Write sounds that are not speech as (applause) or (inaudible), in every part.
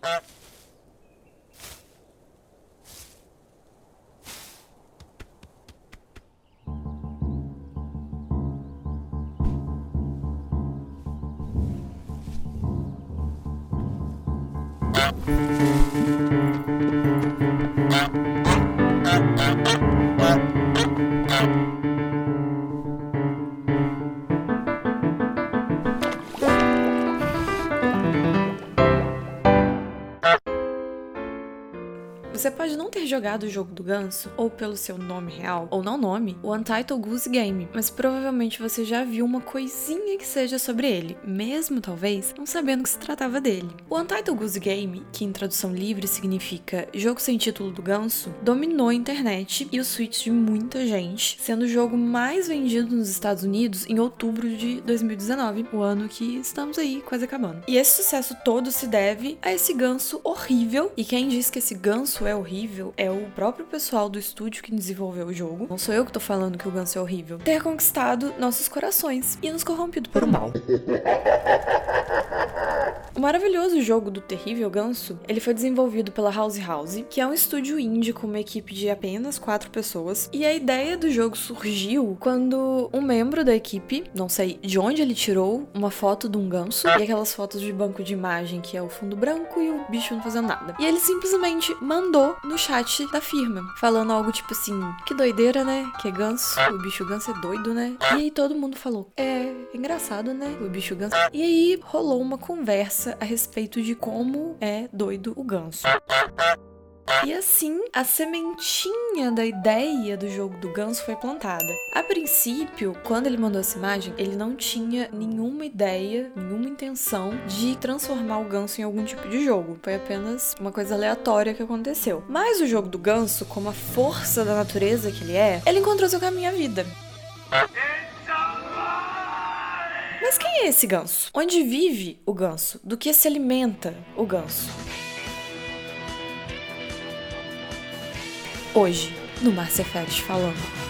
Você jogado o jogo do ganso, ou pelo seu nome real, ou não nome, o Untitled Goose Game, mas provavelmente você já viu uma coisinha que seja sobre ele, mesmo talvez não sabendo que se tratava dele. O Untitled Goose Game, que em tradução livre significa jogo sem título do ganso, dominou a internet e o Switch de muita gente, sendo o jogo mais vendido nos Estados Unidos em outubro de 2019, o ano que estamos aí quase acabando. E esse sucesso todo se deve a esse ganso horrível, e quem diz que esse ganso é horrível é o próprio pessoal do estúdio que desenvolveu o jogo. Não sou eu que tô falando que o Ganso é horrível. Ter conquistado nossos corações e nos corrompido por mal. (laughs) O maravilhoso jogo do terrível ganso, ele foi desenvolvido pela House House, que é um estúdio indie com uma equipe de apenas quatro pessoas. E a ideia do jogo surgiu quando um membro da equipe, não sei de onde ele tirou, uma foto de um ganso e aquelas fotos de banco de imagem que é o fundo branco e o bicho não fazendo nada. E ele simplesmente mandou no chat da firma, falando algo tipo assim: que doideira, né? Que é ganso, o bicho ganso é doido, né? E aí todo mundo falou: é engraçado, né? O bicho ganso. E aí rolou uma conversa a respeito de como é doido o ganso. E assim, a sementinha da ideia do jogo do ganso foi plantada. A princípio, quando ele mandou essa imagem, ele não tinha nenhuma ideia, nenhuma intenção de transformar o ganso em algum tipo de jogo. Foi apenas uma coisa aleatória que aconteceu. Mas o jogo do ganso, como a força da natureza que ele é, ele encontrou seu caminho à vida. Mas quem é esse ganso? Onde vive o ganso? Do que se alimenta o ganso? Hoje, no Márcia Férez falando.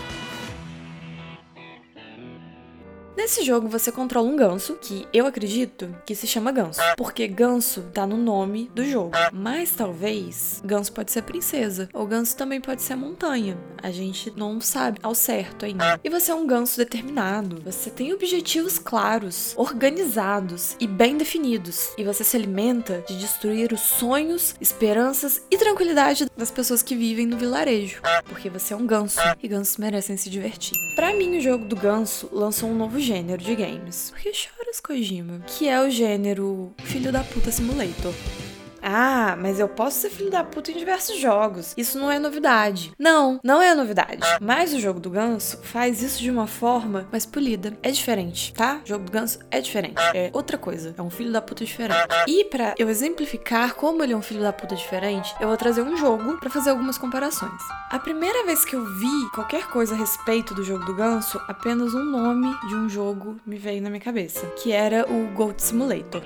Nesse jogo você controla um ganso, que eu acredito que se chama ganso, porque ganso tá no nome do jogo. Mas talvez ganso pode ser princesa, ou ganso também pode ser a montanha. A gente não sabe ao certo ainda. E você é um ganso determinado, você tem objetivos claros, organizados e bem definidos, e você se alimenta de destruir os sonhos, esperanças e tranquilidade das pessoas que vivem no vilarejo, porque você é um ganso e gansos merecem se divertir. Para mim, o jogo do ganso lançou um novo gênero de games. Por que choras, Kojima? Que é o gênero Filho da Puta Simulator. Ah, mas eu posso ser filho da puta em diversos jogos. Isso não é novidade. Não, não é novidade. Mas o jogo do ganso faz isso de uma forma mais polida. É diferente, tá? O jogo do ganso é diferente. É outra coisa. É um filho da puta diferente. E para eu exemplificar como ele é um filho da puta diferente, eu vou trazer um jogo para fazer algumas comparações. A primeira vez que eu vi qualquer coisa a respeito do jogo do ganso, apenas um nome de um jogo me veio na minha cabeça, que era o Goat Simulator.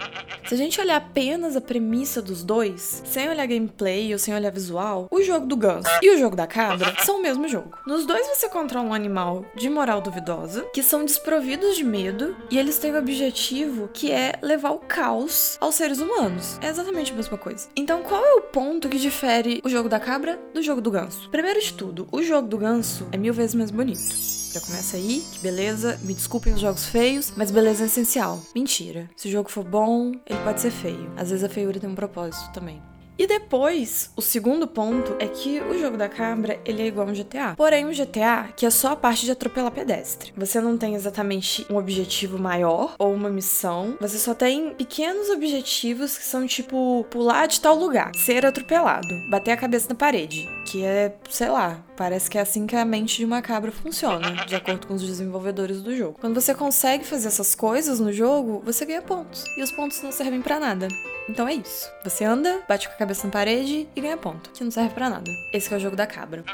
Se a gente olhar apenas a premissa dos dois, sem olhar gameplay ou sem olhar visual, o jogo do ganso e o jogo da cabra são o mesmo jogo. Nos dois você controla um animal de moral duvidosa, que são desprovidos de medo e eles têm o objetivo que é levar o caos aos seres humanos. É exatamente a mesma coisa. Então qual é o ponto que difere o jogo da cabra do jogo do ganso? Primeiro de tudo, o jogo do ganso é mil vezes mais bonito. Já começa aí, que beleza. Me desculpem os jogos feios, mas beleza é essencial. Mentira. Se o jogo for bom, ele pode ser feio. Às vezes a feiura tem um propósito também. E depois, o segundo ponto é que o jogo da cabra, ele é igual um GTA. Porém, um GTA que é só a parte de atropelar pedestre. Você não tem exatamente um objetivo maior ou uma missão. Você só tem pequenos objetivos que são tipo pular de tal lugar, ser atropelado, bater a cabeça na parede, que é, sei lá, Parece que é assim que a mente de uma cabra funciona, de acordo com os desenvolvedores do jogo. Quando você consegue fazer essas coisas no jogo, você ganha pontos. E os pontos não servem para nada. Então é isso. Você anda, bate com a cabeça na parede e ganha ponto, que não serve para nada. Esse é o jogo da cabra.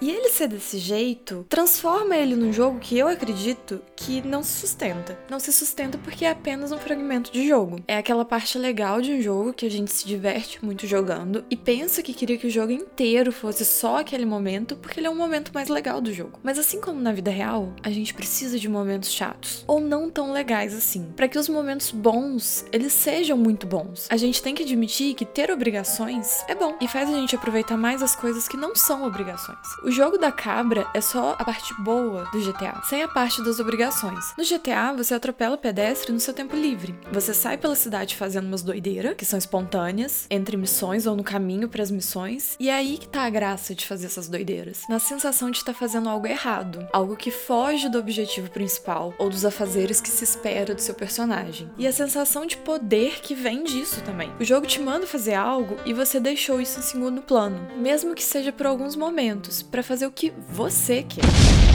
E ele ser desse jeito transforma ele num jogo que eu acredito que não se sustenta. Não se sustenta porque é apenas um fragmento de jogo. É aquela parte legal de um jogo que a gente se diverte muito jogando e pensa que queria que o jogo inteiro fosse só aquele momento, porque ele é um momento mais legal do jogo. Mas assim como na vida real, a gente precisa de momentos chatos ou não tão legais assim, para que os momentos bons, eles sejam muito bons. A gente tem que admitir que ter obrigações é bom e faz a gente aproveitar mais as coisas que não são obrigações. O jogo da cabra é só a parte boa do GTA, sem a parte das obrigações. No GTA, você atropela o pedestre no seu tempo livre. Você sai pela cidade fazendo umas doideiras, que são espontâneas, entre missões ou no caminho para as missões, e é aí que tá a graça de fazer essas doideiras. Na sensação de estar tá fazendo algo errado, algo que foge do objetivo principal ou dos afazeres que se espera do seu personagem. E a sensação de poder que vem disso também. O jogo te manda fazer algo e você deixou isso em segundo plano, mesmo que seja por alguns momentos, para fazer o que você quer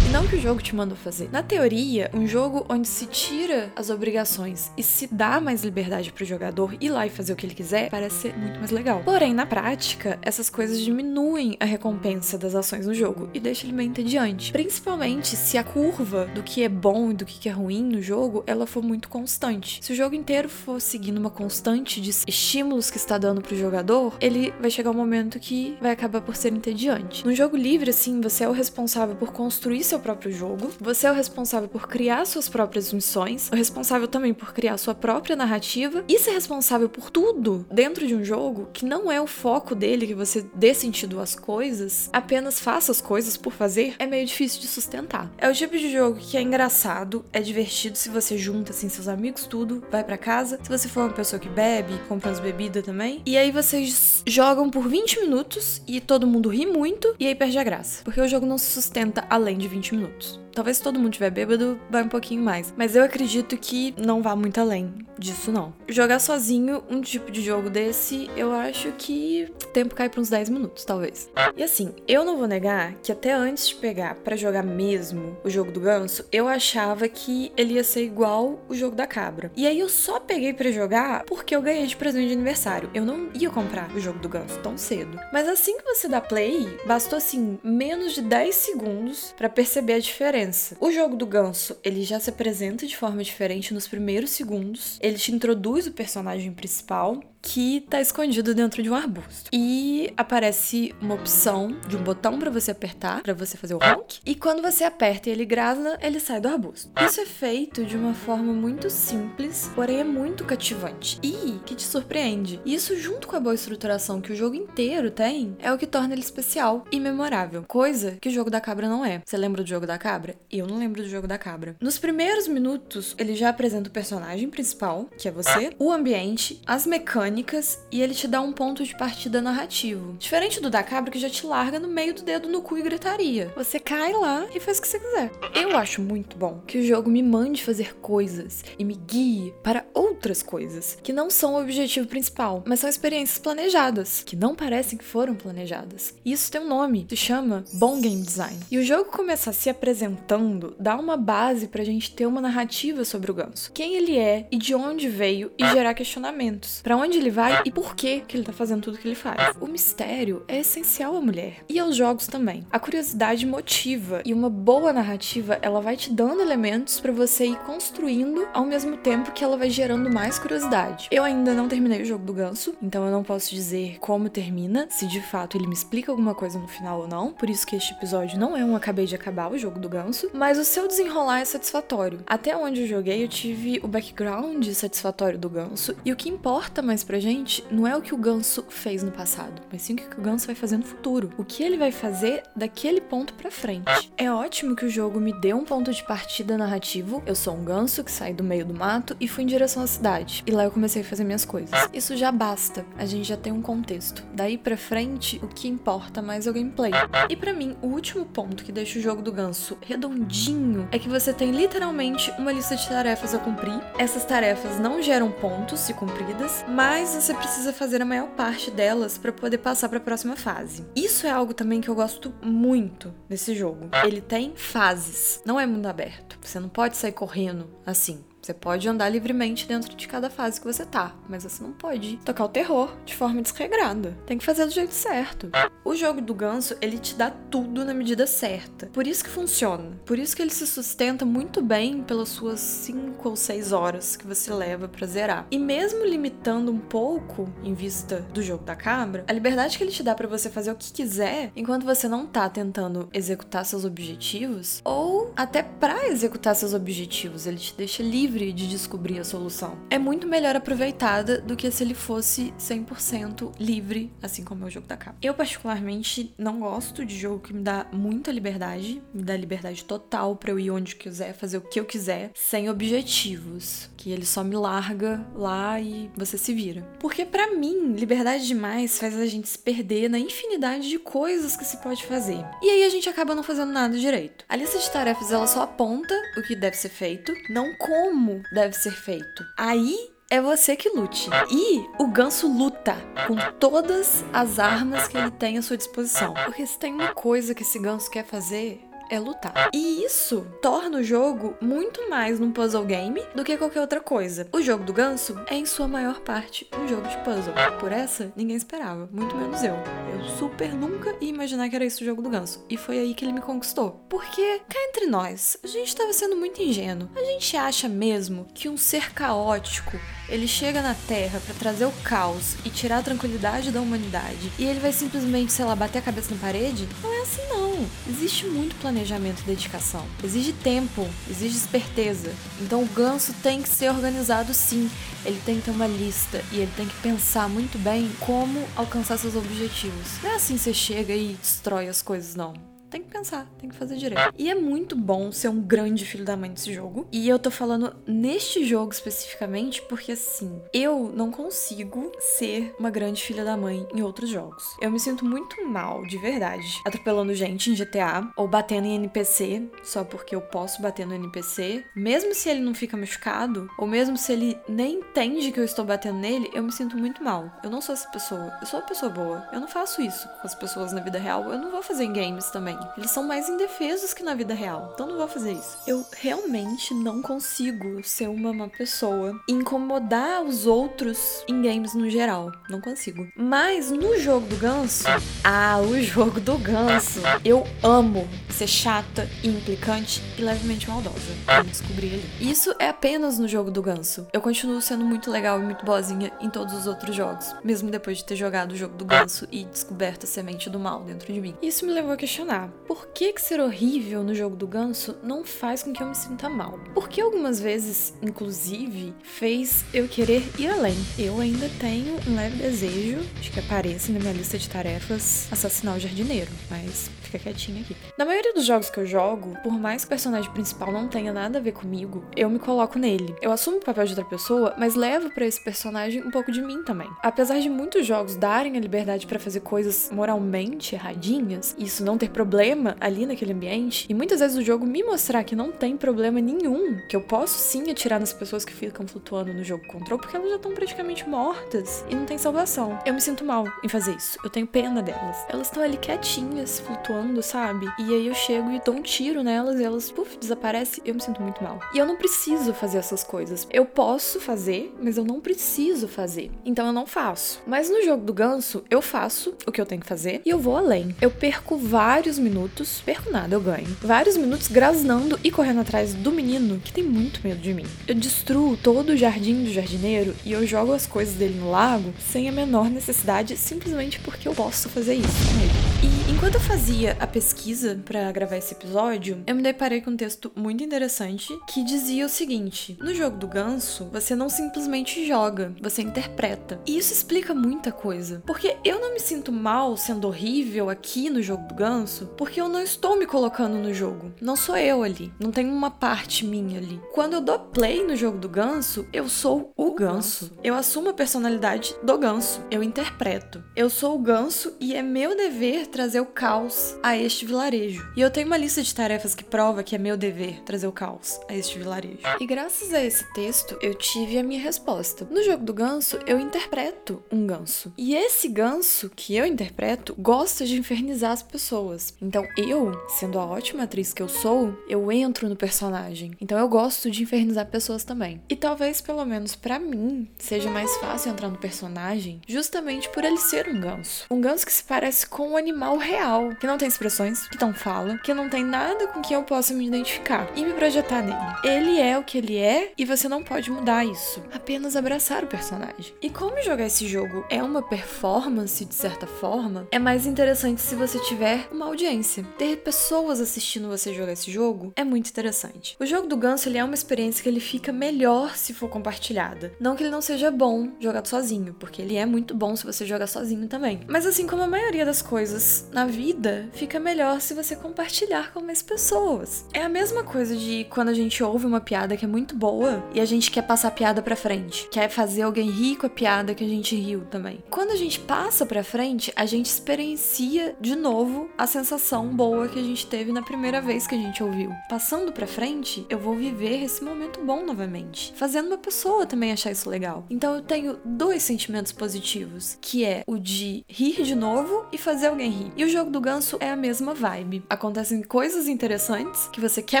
não que o jogo te manda fazer. Na teoria, um jogo onde se tira as obrigações e se dá mais liberdade pro jogador ir lá e fazer o que ele quiser, parece ser muito mais legal. Porém, na prática, essas coisas diminuem a recompensa das ações no jogo e deixa ele bem entediante. Principalmente se a curva do que é bom e do que é ruim no jogo, ela for muito constante. Se o jogo inteiro for seguindo uma constante de estímulos que está dando pro jogador, ele vai chegar um momento que vai acabar por ser entediante. No jogo livre, assim, você é o responsável por construir seu seu próprio jogo, você é o responsável por criar suas próprias missões, o responsável também por criar sua própria narrativa e ser responsável por tudo dentro de um jogo que não é o foco dele, que você dê sentido às coisas, apenas faça as coisas por fazer, é meio difícil de sustentar. É o tipo de jogo que é engraçado, é divertido se você junta assim seus amigos, tudo, vai para casa. Se você for uma pessoa que bebe, compra as bebidas também. E aí vocês jogam por 20 minutos e todo mundo ri muito e aí perde a graça. Porque o jogo não se sustenta além de 20 20 minutos. Talvez se todo mundo tiver bêbado, vai um pouquinho mais. Mas eu acredito que não vá muito além disso, não. Jogar sozinho um tipo de jogo desse, eu acho que o tempo cai para uns 10 minutos, talvez. E assim, eu não vou negar que até antes de pegar para jogar mesmo o jogo do ganso, eu achava que ele ia ser igual o jogo da cabra. E aí eu só peguei para jogar porque eu ganhei de presente de aniversário. Eu não ia comprar o jogo do ganso tão cedo. Mas assim que você dá play, bastou assim menos de 10 segundos para perceber a diferença O jogo do ganso, ele já se apresenta de forma diferente nos primeiros segundos. Ele te introduz o personagem principal que tá escondido dentro de um arbusto. E aparece uma opção de um botão para você apertar, para você fazer o honk. E quando você aperta e ele grasa, ele sai do arbusto. Isso é feito de uma forma muito simples, porém é muito cativante e que te surpreende. Isso junto com a boa estruturação que o jogo inteiro tem, é o que torna ele especial e memorável. Coisa que o jogo da cabra não é. Você lembra do jogo da cabra? Eu não lembro do jogo da cabra. Nos primeiros minutos, ele já apresenta o personagem principal, que é você, o ambiente, as mecânicas mecânicas e ele te dá um ponto de partida narrativo. Diferente do da cabra que já te larga no meio do dedo no cu e gritaria. Você cai lá e faz o que você quiser. Eu acho muito bom que o jogo me mande fazer coisas e me guie para outras coisas que não são o objetivo principal, mas são experiências planejadas, que não parecem que foram planejadas. Isso tem um nome, se chama bom game design. E o jogo começar se apresentando dá uma base pra gente ter uma narrativa sobre o ganso. Quem ele é e de onde veio e gerar questionamentos. Para onde ele vai e por que que ele tá fazendo tudo que ele faz. O mistério é essencial à mulher e aos jogos também. A curiosidade motiva e uma boa narrativa, ela vai te dando elementos para você ir construindo ao mesmo tempo que ela vai gerando mais curiosidade. Eu ainda não terminei o jogo do ganso, então eu não posso dizer como termina, se de fato ele me explica alguma coisa no final ou não. Por isso que este episódio não é um acabei de acabar o jogo do ganso, mas o seu desenrolar é satisfatório. Até onde eu joguei, eu tive o background satisfatório do ganso e o que importa mais pra gente não é o que o ganso fez no passado, mas sim o que o ganso vai fazer no futuro. O que ele vai fazer daquele ponto pra frente. É ótimo que o jogo me dê um ponto de partida narrativo. Eu sou um ganso que sai do meio do mato e fui em direção à cidade. E lá eu comecei a fazer minhas coisas. Isso já basta. A gente já tem um contexto. Daí pra frente, o que importa mais é o gameplay. E para mim, o último ponto que deixa o jogo do ganso redondinho é que você tem literalmente uma lista de tarefas a cumprir. Essas tarefas não geram pontos se cumpridas, mas mas você precisa fazer a maior parte delas para poder passar para a próxima fase. Isso é algo também que eu gosto muito desse jogo. Ele tem fases, não é mundo aberto. Você não pode sair correndo assim Você pode andar livremente dentro de cada fase que você tá, mas você não pode tocar o terror de forma desregrada. Tem que fazer do jeito certo. O jogo do ganso, ele te dá tudo na medida certa. Por isso que funciona. Por isso que ele se sustenta muito bem pelas suas 5 ou 6 horas que você leva para zerar. E mesmo limitando um pouco em vista do jogo da cabra, a liberdade que ele te dá para você fazer o que quiser, enquanto você não tá tentando executar seus objetivos, ou até para executar seus objetivos, ele te deixa livre de descobrir a solução. É muito melhor aproveitada do que se ele fosse 100% livre, assim como é o jogo da cabra. Eu particularmente não gosto de jogo que me dá muita liberdade, me dá liberdade total para eu ir onde quiser, fazer o que eu quiser, sem objetivos, que ele só me larga lá e você se vira. Porque para mim, liberdade demais faz a gente se perder na infinidade de coisas que se pode fazer. E aí a gente acaba não fazendo nada direito. A lista de tarefas ela só aponta o que deve ser feito, não como deve ser feito. Aí é você que lute. E o ganso luta com todas as armas que ele tem à sua disposição. Porque se tem uma coisa que esse ganso quer fazer, é lutar. E isso torna o jogo muito mais num puzzle game do que qualquer outra coisa. O jogo do ganso é, em sua maior parte, um jogo de puzzle. Por essa, ninguém esperava, muito menos eu. Eu super nunca ia imaginar que era isso o jogo do ganso. E foi aí que ele me conquistou. Porque, cá entre nós, a gente estava sendo muito ingênuo. A gente acha mesmo que um ser caótico ele chega na Terra para trazer o caos e tirar a tranquilidade da humanidade e ele vai simplesmente, sei lá, bater a cabeça na parede? Não é assim não. Existe muito planejamento e dedicação. Exige tempo, exige esperteza. Então o ganso tem que ser organizado sim. Ele tem que ter uma lista e ele tem que pensar muito bem como alcançar seus objetivos. Não é assim que você chega e destrói as coisas, não tem que pensar, tem que fazer direito. E é muito bom ser um grande filho da mãe desse jogo. E eu tô falando neste jogo especificamente porque, assim, eu não consigo ser uma grande filha da mãe em outros jogos. Eu me sinto muito mal, de verdade, atropelando gente em GTA ou batendo em NPC só porque eu posso bater no NPC, mesmo se ele não fica machucado, ou mesmo se ele nem entende que eu estou batendo nele, eu me sinto muito mal. Eu não sou essa pessoa. Eu sou uma pessoa boa. Eu não faço isso com as pessoas na vida real. Eu não vou fazer em games também. Eles são mais indefesos que na vida real. Então não vou fazer isso. Eu realmente não consigo ser uma má pessoa. Incomodar os outros em games no geral. Não consigo. Mas no jogo do ganso. (laughs) Ah, o jogo do ganso. Eu amo ser chata implicante e levemente maldosa. Eu descobri ali. Isso é apenas no jogo do ganso. Eu continuo sendo muito legal e muito boazinha em todos os outros jogos. Mesmo depois de ter jogado o jogo do ganso e descoberto a semente do mal dentro de mim. Isso me levou a questionar por que, que ser horrível no jogo do ganso não faz com que eu me sinta mal? Porque algumas vezes, inclusive, fez eu querer ir além. Eu ainda tenho um leve desejo de que apareça na minha lista de tarefas assassinar o jardineiro, mas fica quietinho aqui. Na maioria dos jogos que eu jogo, por mais que o personagem principal não tenha nada a ver comigo, eu me coloco nele. Eu assumo o papel de outra pessoa, mas levo para esse personagem um pouco de mim também. Apesar de muitos jogos darem a liberdade para fazer coisas moralmente erradinhas, isso não ter problema ali naquele ambiente, e muitas vezes o jogo me mostrar que não tem problema nenhum, que eu posso sim atirar nas pessoas que ficam flutuando no jogo control, porque elas já estão praticamente mortas e não tem salvação. Eu me sinto mal em fazer isso. Eu tenho pena delas. Elas estão ali quietinhas, flutuando sabe? E aí eu chego e dou um tiro nelas e elas, puf, desaparecem. Eu me sinto muito mal. E eu não preciso fazer essas coisas. Eu posso fazer, mas eu não preciso fazer. Então eu não faço. Mas no jogo do ganso, eu faço o que eu tenho que fazer e eu vou além. Eu perco vários minutos, perco nada, eu ganho. Vários minutos grasnando e correndo atrás do menino que tem muito medo de mim. Eu destruo todo o jardim do jardineiro e eu jogo as coisas dele no lago sem a menor necessidade, simplesmente porque eu posso fazer isso com ele. E enquanto eu fazia a pesquisa para gravar esse episódio, eu me deparei com um texto muito interessante que dizia o seguinte: No jogo do ganso, você não simplesmente joga, você interpreta. E isso explica muita coisa. Porque eu não me sinto mal sendo horrível aqui no jogo do ganso, porque eu não estou me colocando no jogo. Não sou eu ali. Não tem uma parte minha ali. Quando eu dou play no jogo do ganso, eu sou o ganso. Eu assumo a personalidade do ganso. Eu interpreto. Eu sou o ganso e é meu dever trazer o caos a este vilarejo. E eu tenho uma lista de tarefas que prova que é meu dever trazer o caos a este vilarejo. E graças a esse texto, eu tive a minha resposta. No jogo do ganso, eu interpreto um ganso. E esse ganso que eu interpreto gosta de infernizar as pessoas. Então eu, sendo a ótima atriz que eu sou, eu entro no personagem. Então eu gosto de infernizar pessoas também. E talvez, pelo menos para mim, seja mais fácil entrar no personagem justamente por ele ser um ganso. Um ganso que se parece com um animal real, que não tem expressões, que não fala, que não tem nada com que eu possa me identificar e me projetar nele. Ele é o que ele é e você não pode mudar isso. Apenas abraçar o personagem. E como jogar esse jogo é uma performance de certa forma, é mais interessante se você tiver uma audiência. Ter pessoas assistindo você jogar esse jogo é muito interessante. O jogo do ganso ele é uma experiência que ele fica melhor se for compartilhada. Não que ele não seja bom jogado sozinho, porque ele é muito bom se você jogar sozinho também. Mas assim como a maioria das coisas na vida, fica melhor se você compartilhar com mais pessoas. É a mesma coisa de quando a gente ouve uma piada que é muito boa e a gente quer passar a piada para frente, quer fazer alguém rir com a piada que a gente riu também. Quando a gente passa para frente, a gente experiencia de novo a sensação boa que a gente teve na primeira vez que a gente ouviu. Passando para frente, eu vou viver esse momento bom novamente, fazendo uma pessoa também achar isso legal. Então eu tenho dois sentimentos positivos, que é o de rir de novo e fazer alguém rir. E o jogo do ganso é a mesma vibe. Acontecem coisas interessantes que você quer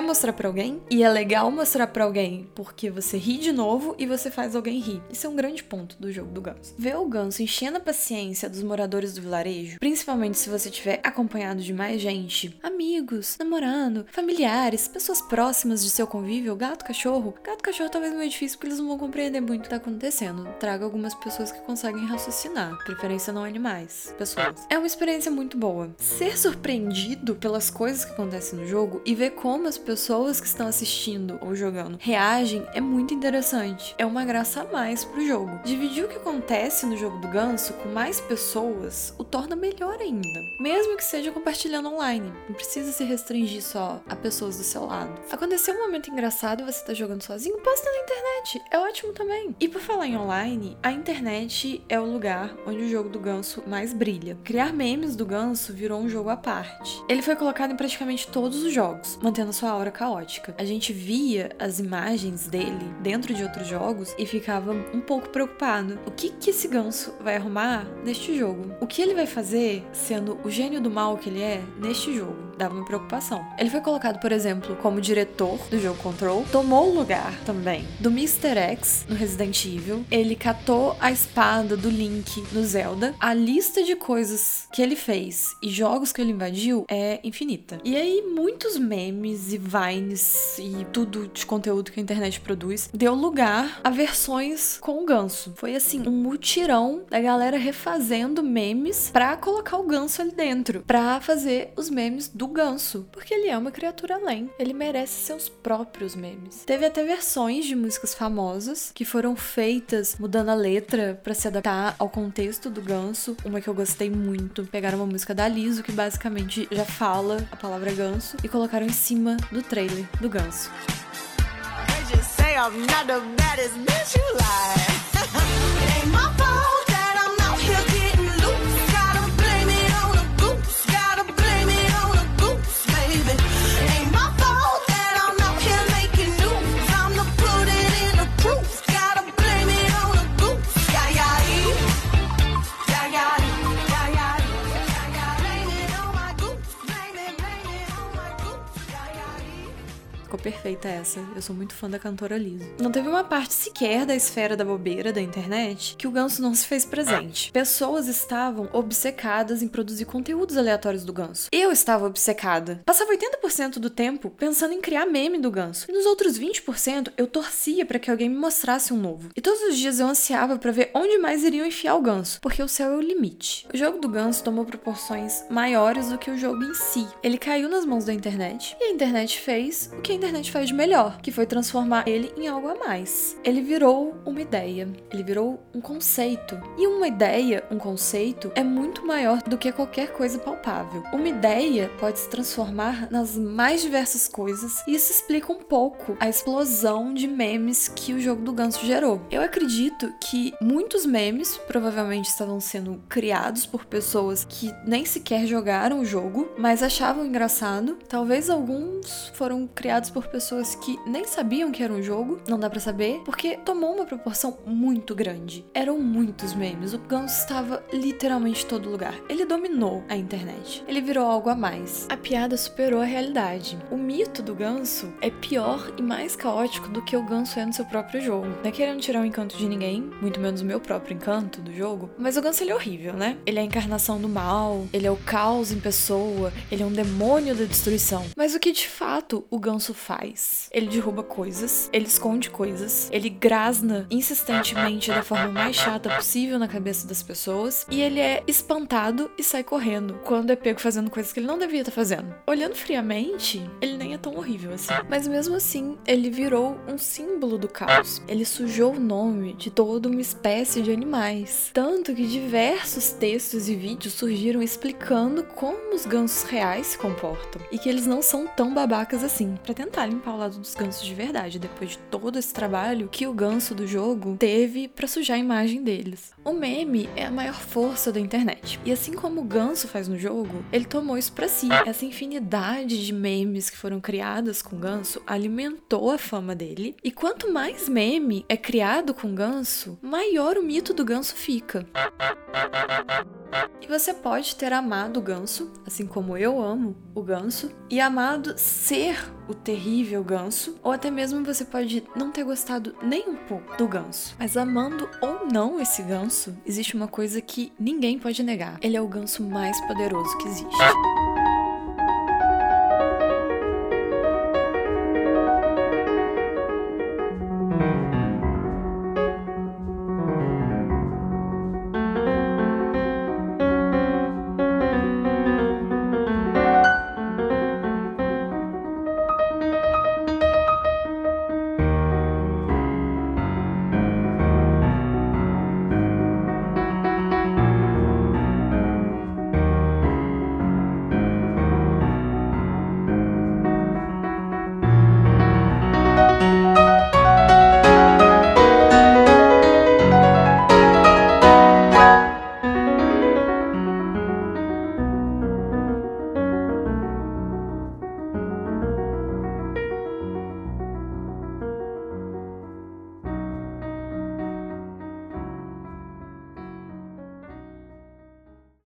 mostrar para alguém e é legal mostrar para alguém porque você ri de novo e você faz alguém rir. Isso é um grande ponto do jogo do ganso. Ver o ganso enchendo a paciência dos moradores do vilarejo, principalmente se você tiver acompanhado de mais gente, amigos, namorando, familiares, pessoas próximas de seu convívio, gato, cachorro. Gato, cachorro talvez meio difícil porque eles não vão compreender muito o que tá acontecendo. Traga algumas pessoas que conseguem raciocinar, preferência não animais, pessoas. É uma experiência muito boa. Ser surpreendido pelas coisas que acontecem no jogo e ver como as pessoas que estão assistindo ou jogando reagem é muito interessante. É uma graça a mais pro jogo. Dividir o que acontece no jogo do ganso com mais pessoas o torna melhor ainda. Mesmo que seja compartilhando online. Não precisa se restringir só a pessoas do seu lado. Aconteceu um momento engraçado e você tá jogando sozinho, posta na internet. É ótimo também. E por falar em online, a internet é o lugar onde o jogo do ganso mais brilha. Criar memes do ganso virou um jogo à parte. Ele foi colocado em praticamente todos os jogos, mantendo sua aura caótica. A gente via as imagens dele dentro de outros jogos e ficava um pouco preocupado. O que que esse ganso vai arrumar neste jogo? O que ele vai fazer sendo o gênio do mal que ele é neste jogo? Dava uma preocupação. Ele foi colocado, por exemplo, como diretor do jogo Control, tomou o lugar também do Mr. X no Resident Evil. Ele catou a espada do Link no Zelda. A lista de coisas que ele fez e jogos que ele invadiu é infinita. E aí, muitos memes e vines e tudo de conteúdo que a internet produz deu lugar a versões com o ganso. Foi assim, um mutirão da galera refazendo memes pra colocar o ganso ali dentro, pra fazer os memes do ganso, porque ele é uma criatura além. Ele merece seus próprios memes. Teve até versões de músicas famosas que foram feitas mudando a letra para se adaptar ao contexto do ganso. Uma que eu gostei muito, pegaram uma música da Liso que basicamente já fala a palavra ganso e colocaram em cima do trailer do ganso. Ficou (laughs) perfeita essa. Eu sou muito fã da cantora Liso. Não teve uma parte sequer da esfera da bobeira da internet que o Ganso não se fez presente. Pessoas estavam obcecadas em produzir conteúdos aleatórios do Ganso. Eu estava obcecada. Passava 80% do tempo pensando em criar meme do Ganso. E nos outros 20% eu torcia para que alguém me mostrasse um novo. E todos os dias eu ansiava para ver onde mais iriam enfiar o Ganso, porque o céu é o limite. O jogo do Ganso tomou proporções maiores do que o jogo em si. Ele caiu nas mãos da internet e a internet fez o que a internet internet faz de melhor, que foi transformar ele em algo a mais. Ele virou uma ideia, ele virou um conceito. E uma ideia, um conceito, é muito maior do que qualquer coisa palpável. Uma ideia pode se transformar nas mais diversas coisas, e isso explica um pouco a explosão de memes que o jogo do ganso gerou. Eu acredito que muitos memes provavelmente estavam sendo criados por pessoas que nem sequer jogaram o jogo, mas achavam engraçado. Talvez alguns foram criados por pessoas que nem sabiam que era um jogo, não dá para saber, porque tomou uma proporção muito grande. Eram muitos memes, o ganso estava literalmente em todo lugar. Ele dominou a internet. Ele virou algo a mais. A piada superou a realidade. O mito do ganso é pior e mais caótico do que o ganso é no seu próprio jogo. Não é querendo tirar o encanto de ninguém, muito menos o meu próprio encanto do jogo, mas o ganso ele é horrível, né? Ele é a encarnação do mal, ele é o caos em pessoa, ele é um demônio da destruição. Mas o que de fato o ganso faz? Ele derruba coisas, ele esconde coisas, ele grasna insistentemente da forma mais chata possível na cabeça das pessoas e ele é espantado e sai correndo quando é pego fazendo coisas que ele não devia estar fazendo. Olhando friamente, ele nem é tão horrível assim. Mas mesmo assim, ele virou um símbolo do caos. Ele sujou o nome de toda uma espécie de animais. Tanto que diversos textos e vídeos surgiram explicando como os gansos reais se comportam e que eles não são tão babacas assim, para tentar limpar o lado dos gansos de verdade, depois de todo esse trabalho que o ganso do jogo teve para sujar a imagem deles. O meme é a maior força da internet. E assim como o ganso faz no jogo, ele tomou isso para si. Essa infinidade de memes que foram criadas com ganso alimentou a fama dele. E quanto mais meme é criado com ganso, maior o mito do ganso fica. E você pode ter amado o ganso, assim como eu amo o ganso, e amado ser o terrível ganso, ou até mesmo você pode não ter gostado nem um pouco do ganso. Mas amando ou não esse ganso, existe uma coisa que ninguém pode negar: ele é o ganso mais poderoso que existe.